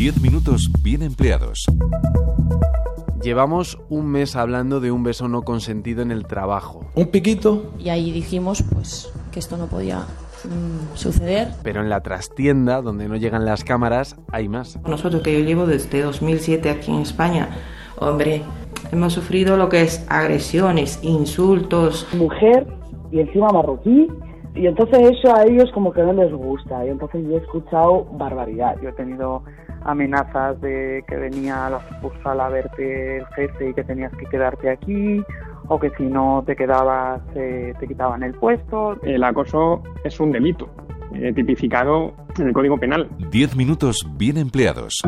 10 minutos bien empleados. Llevamos un mes hablando de un beso no consentido en el trabajo. Un piquito. Y ahí dijimos pues que esto no podía mm, suceder. Pero en la trastienda, donde no llegan las cámaras, hay más. Nosotros que yo llevo desde 2007 aquí en España, hombre, hemos sufrido lo que es agresiones, insultos. Mujer y encima marroquí. Y entonces eso a ellos como que no les gusta. Y entonces yo he escuchado barbaridad. Yo he tenido amenazas de que venía a la sucursal a verte el jefe y que tenías que quedarte aquí, o que si no te quedabas eh, te quitaban el puesto. El acoso es un delito eh, tipificado en el Código Penal. 10 minutos bien empleados.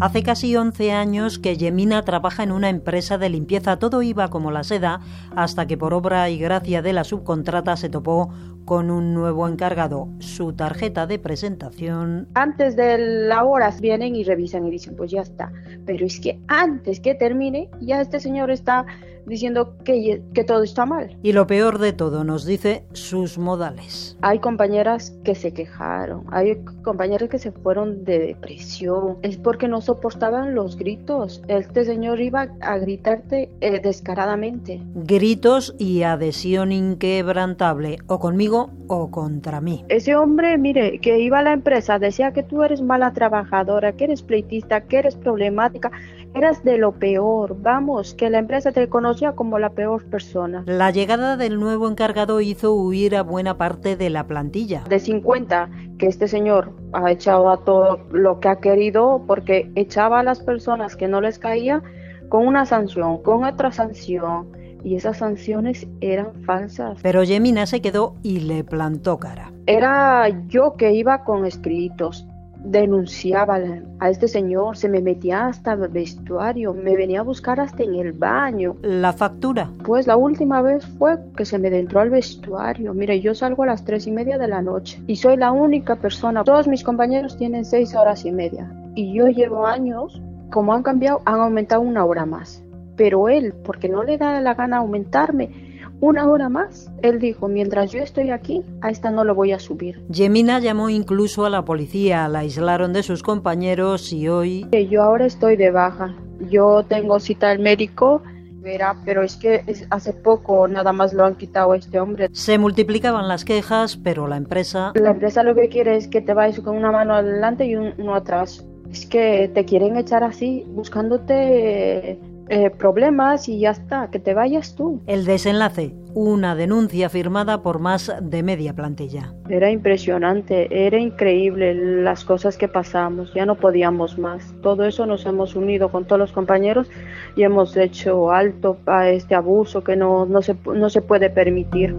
Hace casi 11 años que Yemina trabaja en una empresa de limpieza. Todo iba como la seda hasta que por obra y gracia de la subcontrata se topó con un nuevo encargado. Su tarjeta de presentación. Antes de la hora vienen y revisan y dicen, pues ya está. Pero es que antes que termine, ya este señor está diciendo que, que todo está mal. Y lo peor de todo, nos dice sus modales. Hay compañeras que se quejaron, hay compañeras que se fueron de depresión. Es porque no soportaban los gritos. Este señor iba a gritarte eh, descaradamente. Gritos y adhesión inquebrantable, o conmigo o contra mí. Ese hombre, mire, que iba a la empresa, decía que tú eres mala trabajadora, que eres pleitista, que eres problemática, eras de lo peor. Vamos, que la empresa te conocía como la peor persona. La llegada del nuevo encargado hizo huir a buena parte de la plantilla. De 50 que este señor ha echado a todo lo que ha querido porque echaba a las personas que no les caía con una sanción, con otra sanción. Y esas sanciones eran falsas. Pero Yemina se quedó y le plantó cara. Era yo que iba con escritos, denunciaba a este señor, se me metía hasta el vestuario, me venía a buscar hasta en el baño. ¿La factura? Pues la última vez fue que se me entró al vestuario. Mire, yo salgo a las tres y media de la noche y soy la única persona. Todos mis compañeros tienen seis horas y media y yo llevo años, como han cambiado, han aumentado una hora más. Pero él, porque no le da la gana aumentarme, una hora más. Él dijo, mientras yo estoy aquí, a esta no lo voy a subir. Yemina llamó incluso a la policía, la aislaron de sus compañeros y hoy... Yo ahora estoy de baja. Yo tengo cita al médico Verá, pero es que hace poco nada más lo han quitado a este hombre. Se multiplicaban las quejas, pero la empresa... La empresa lo que quiere es que te vayas con una mano adelante y uno atrás. Es que te quieren echar así, buscándote eh, problemas y ya está, que te vayas tú. El desenlace, una denuncia firmada por más de media plantilla. Era impresionante, era increíble las cosas que pasamos, ya no podíamos más. Todo eso nos hemos unido con todos los compañeros y hemos hecho alto a este abuso que no, no, se, no se puede permitir.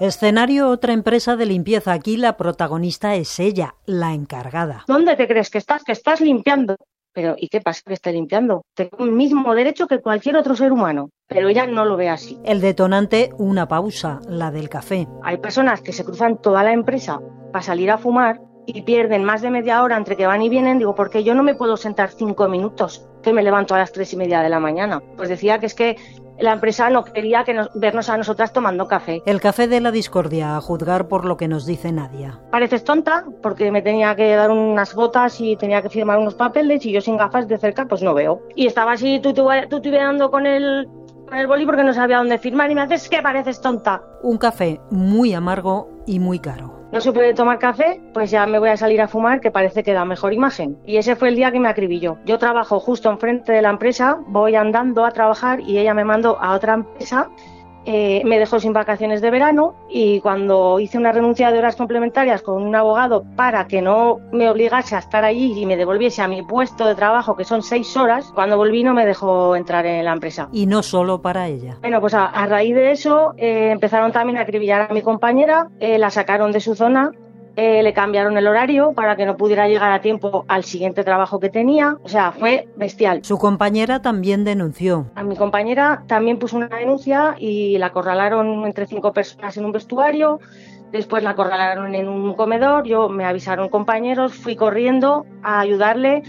Escenario otra empresa de limpieza. Aquí la protagonista es ella, la encargada. ¿Dónde te crees que estás? Que estás limpiando. Pero ¿y qué pasa que esté limpiando? Tengo el mismo derecho que cualquier otro ser humano, pero ella no lo ve así. El detonante, una pausa, la del café. Hay personas que se cruzan toda la empresa para salir a fumar y pierden más de media hora entre que van y vienen, digo, porque yo no me puedo sentar cinco minutos, que me levanto a las tres y media de la mañana. Pues decía que es que la empresa no quería que nos, vernos a nosotras tomando café. El café de la discordia, a juzgar por lo que nos dice Nadia. Pareces tonta, porque me tenía que dar unas botas y tenía que firmar unos papeles y yo sin gafas de cerca pues no veo. Y estaba así tutubeando con el, con el boli porque no sabía dónde firmar y me haces que pareces tonta. Un café muy amargo y muy caro no se puede tomar café, pues ya me voy a salir a fumar, que parece que da mejor imagen. Y ese fue el día que me acribilló. Yo trabajo justo enfrente de la empresa, voy andando a trabajar y ella me mandó a otra empresa eh, me dejó sin vacaciones de verano y cuando hice una renuncia de horas complementarias con un abogado para que no me obligase a estar allí y me devolviese a mi puesto de trabajo, que son seis horas, cuando volví no me dejó entrar en la empresa. Y no solo para ella. Bueno, pues a, raíz de eso eh, empezaron también a acribillar a mi compañera, eh, la sacaron de su zona eh, le cambiaron el horario para que no pudiera llegar a tiempo al siguiente trabajo que tenía. O sea, fue bestial. Su compañera también denunció. A mi compañera también puso una denuncia y la acorralaron entre cinco personas en un vestuario. Después la acorralaron en un comedor. Yo me avisaron compañeros, fui corriendo a ayudarle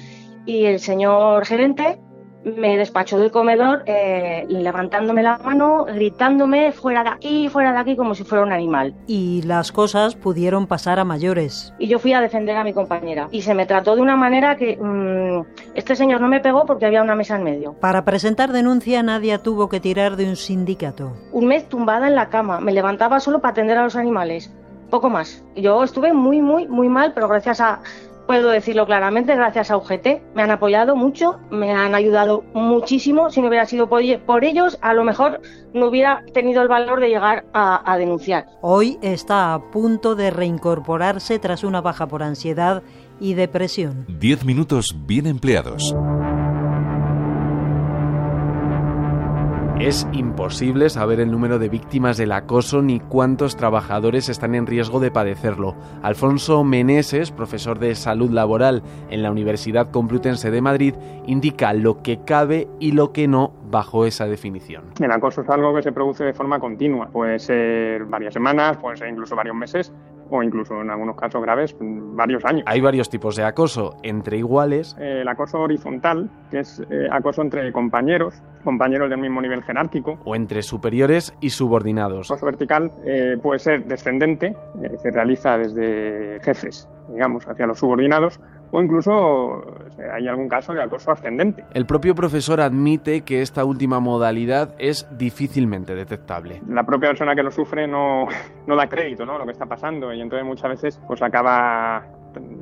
y el señor gerente me despachó del comedor eh, levantándome la mano, gritándome fuera de aquí, fuera de aquí, como si fuera un animal. Y las cosas pudieron pasar a mayores. Y yo fui a defender a mi compañera. Y se me trató de una manera que mmm, este señor no me pegó porque había una mesa en medio. Para presentar denuncia, Nadia tuvo que tirar de un sindicato. Un mes tumbada en la cama. Me levantaba solo para atender a los animales. Poco más. Yo estuve muy, muy, muy mal, pero gracias a puedo decirlo claramente, gracias a UGT. Me han apoyado mucho, me han ayudado muchísimo. Si no hubiera sido por ellos, a lo mejor no hubiera tenido el valor de llegar a, a denunciar. Hoy está a punto de reincorporarse tras una baja por ansiedad y depresión. Diez minutos bien empleados. Es imposible saber el número de víctimas del acoso ni cuántos trabajadores están en riesgo de padecerlo. Alfonso Meneses, profesor de salud laboral en la Universidad Complutense de Madrid, indica lo que cabe y lo que no bajo esa definición. El acoso es algo que se produce de forma continua. Puede ser varias semanas, puede ser incluso varios meses o incluso en algunos casos graves varios años. Hay varios tipos de acoso, entre iguales. Eh, el acoso horizontal, que es eh, acoso entre compañeros, compañeros del mismo nivel jerárquico. O entre superiores y subordinados. El acoso vertical eh, puede ser descendente, se realiza desde jefes, digamos, hacia los subordinados, o incluso hay algún caso de acoso ascendente. El propio profesor admite que esta última modalidad es difícilmente detectable. La propia persona que lo sufre no, no da crédito ¿no? a lo que está pasando y entonces muchas veces pues acaba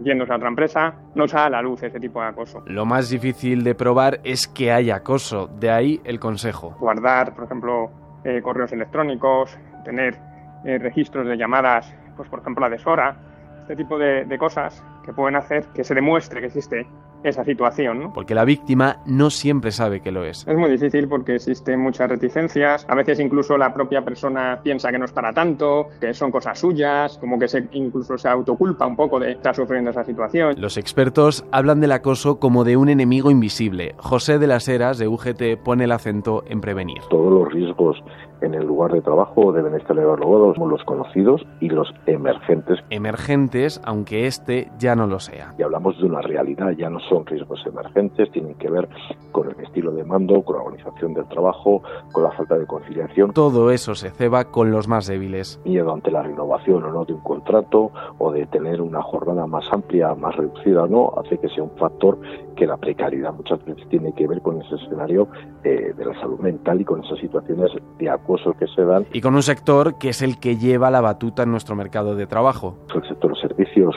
yéndose a otra empresa, no sale a la luz ese tipo de acoso. Lo más difícil de probar es que hay acoso, de ahí el consejo. Guardar, por ejemplo, eh, correos electrónicos, tener eh, registros de llamadas, pues por ejemplo la deshora, este tipo de, de cosas que pueden hacer que se demuestre que existe esa situación. ¿no? Porque la víctima no siempre sabe que lo es. Es muy difícil porque existen muchas reticencias, a veces incluso la propia persona piensa que no es para tanto, que son cosas suyas, como que se, incluso se autoculpa un poco de estar sufriendo esa situación. Los expertos hablan del acoso como de un enemigo invisible. José de las Heras de UGT pone el acento en prevenir. Todos los riesgos en el lugar de trabajo deben estar evaluados los conocidos y los emergentes. Emergentes, aunque este ya no lo sea. Y hablamos de una realidad, ya no son riesgos emergentes, tienen que ver con el estilo de mando, con la organización del trabajo, con la falta de conciliación. Todo eso se ceba con los más débiles. Miedo ante la renovación o no de un contrato o de tener una jornada más amplia, más reducida, no, hace que sea un factor que la precariedad muchas veces tiene que ver con ese escenario eh, de la salud mental y con esas situaciones de acoso que se dan. Y con un sector que es el que lleva la batuta en nuestro mercado de trabajo. El sector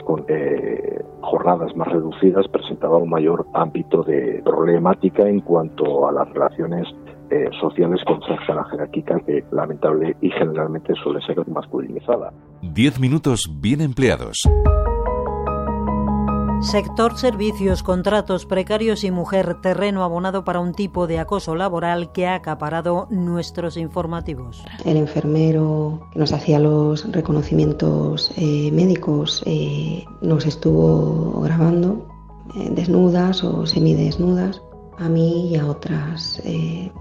con eh, jornadas más reducidas presentaba un mayor ámbito de problemática en cuanto a las relaciones eh, sociales con la jerárquica que lamentable y generalmente suele ser masculinizada. Diez minutos bien empleados. Sector servicios, contratos precarios y mujer, terreno abonado para un tipo de acoso laboral que ha acaparado nuestros informativos. El enfermero que nos hacía los reconocimientos eh, médicos eh, nos estuvo grabando eh, desnudas o semidesnudas a mí y a otras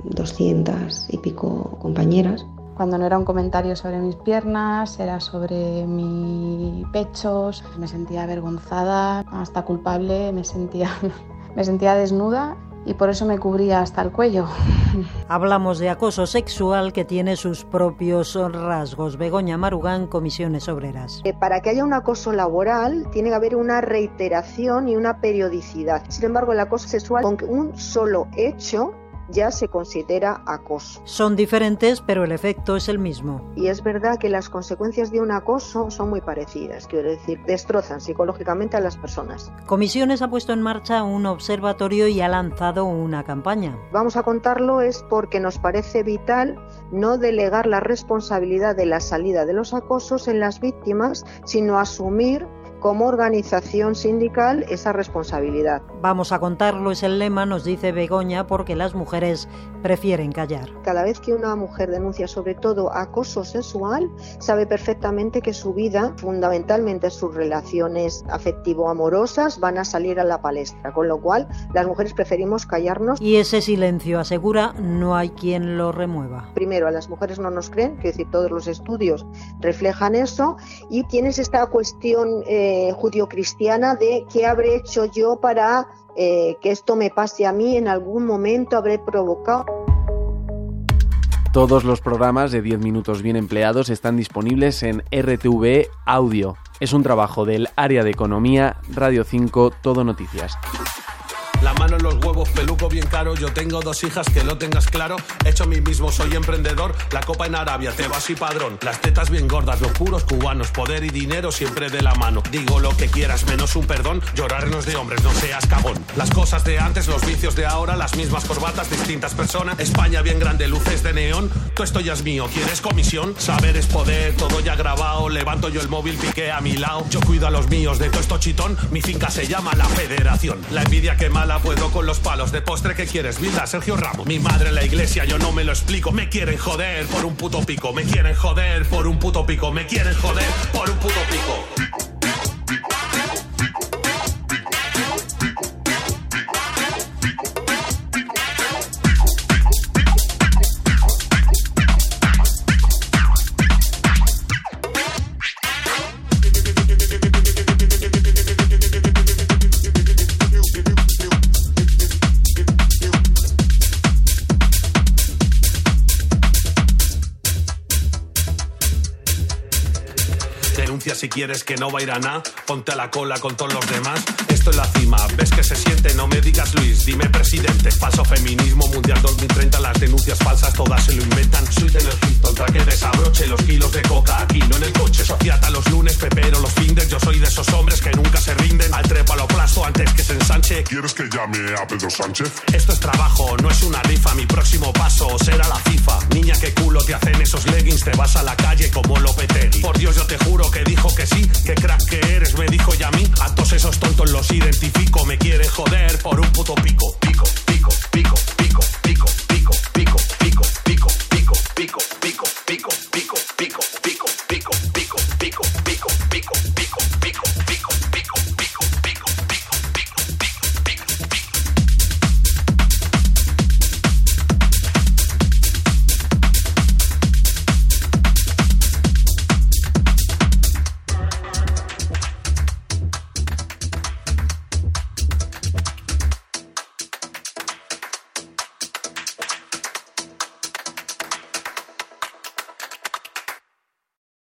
200 y pico compañeras cuando no era un comentario sobre mis piernas, era sobre mis pechos. Me sentía avergonzada, hasta culpable, me sentía, me sentía desnuda y por eso me cubría hasta el cuello. Hablamos de acoso sexual que tiene sus propios rasgos. Begoña Marugán, Comisiones Obreras. Eh, para que haya un acoso laboral tiene que haber una reiteración y una periodicidad. Sin embargo, el acoso sexual con un solo hecho ya se considera acoso. Son diferentes, pero el efecto es el mismo. Y es verdad que las consecuencias de un acoso son muy parecidas, quiero decir, destrozan psicológicamente a las personas. Comisiones ha puesto en marcha un observatorio y ha lanzado una campaña. Vamos a contarlo es porque nos parece vital no delegar la responsabilidad de la salida de los acosos en las víctimas, sino asumir como organización sindical esa responsabilidad. Vamos a contarlo, es el lema, nos dice Begoña, porque las mujeres prefieren callar. Cada vez que una mujer denuncia sobre todo acoso sexual, sabe perfectamente que su vida, fundamentalmente sus relaciones afectivo-amorosas, van a salir a la palestra, con lo cual las mujeres preferimos callarnos. Y ese silencio, asegura, no hay quien lo remueva. Primero, a las mujeres no nos creen, que decir, todos los estudios reflejan eso, y tienes esta cuestión... Eh, eh, judio-cristiana de qué habré hecho yo para eh, que esto me pase a mí, en algún momento habré provocado. Todos los programas de 10 minutos bien empleados están disponibles en RTV Audio. Es un trabajo del área de economía, Radio 5, Todo Noticias. La mano en los huevos, peluco bien caro. Yo tengo dos hijas, que lo tengas claro. Hecho a mí mismo, soy emprendedor. La copa en Arabia, te vas y padrón. Las tetas bien gordas, los puros cubanos. Poder y dinero siempre de la mano. Digo lo que quieras, menos un perdón. Llorarnos de hombres, no seas cagón. Las cosas de antes, los vicios de ahora, las mismas corbatas, distintas personas. España bien grande, luces de neón. Todo esto ya es mío, ¿quieres comisión? Saber es poder, todo ya grabado. Levanto yo el móvil, piqué a mi lado. Yo cuido a los míos de todo esto chitón. Mi finca se llama La Federación. La envidia que mala puedo con los palos de postre que quieres. Vida, Sergio Ramos. Mi madre en la iglesia, yo no me lo explico. Me quieren joder por un puto pico. Me quieren joder por un puto pico. Me quieren joder por un puto pico. Quieres que no va a ir a nada. Ponte a la cola con todos los demás. Esto es la cima. ¿Ves que se siente? No me digas Luis, dime presidente. Falso feminismo mundial 2030. Las denuncias falsas todas se lo inventan. Suite en el Hilton, traje desabroche. Los kilos de coca aquí, no en el coche. Sociata los lunes, pepero los finders. Yo soy de esos hombres que nunca que se ensanche. ¿Quieres que llame a Pedro Sánchez? Esto es trabajo, no es una rifa. Mi próximo paso será la FIFA. Niña, qué culo te hacen esos leggings. Te vas a la calle como Lopetegui. Por Dios, yo te juro que dijo que sí. Que crack que eres, me dijo ya a mí. A todos esos tontos los identifico. Me quieren joder por un puto pico. Pico, pico, pico, pico, pico.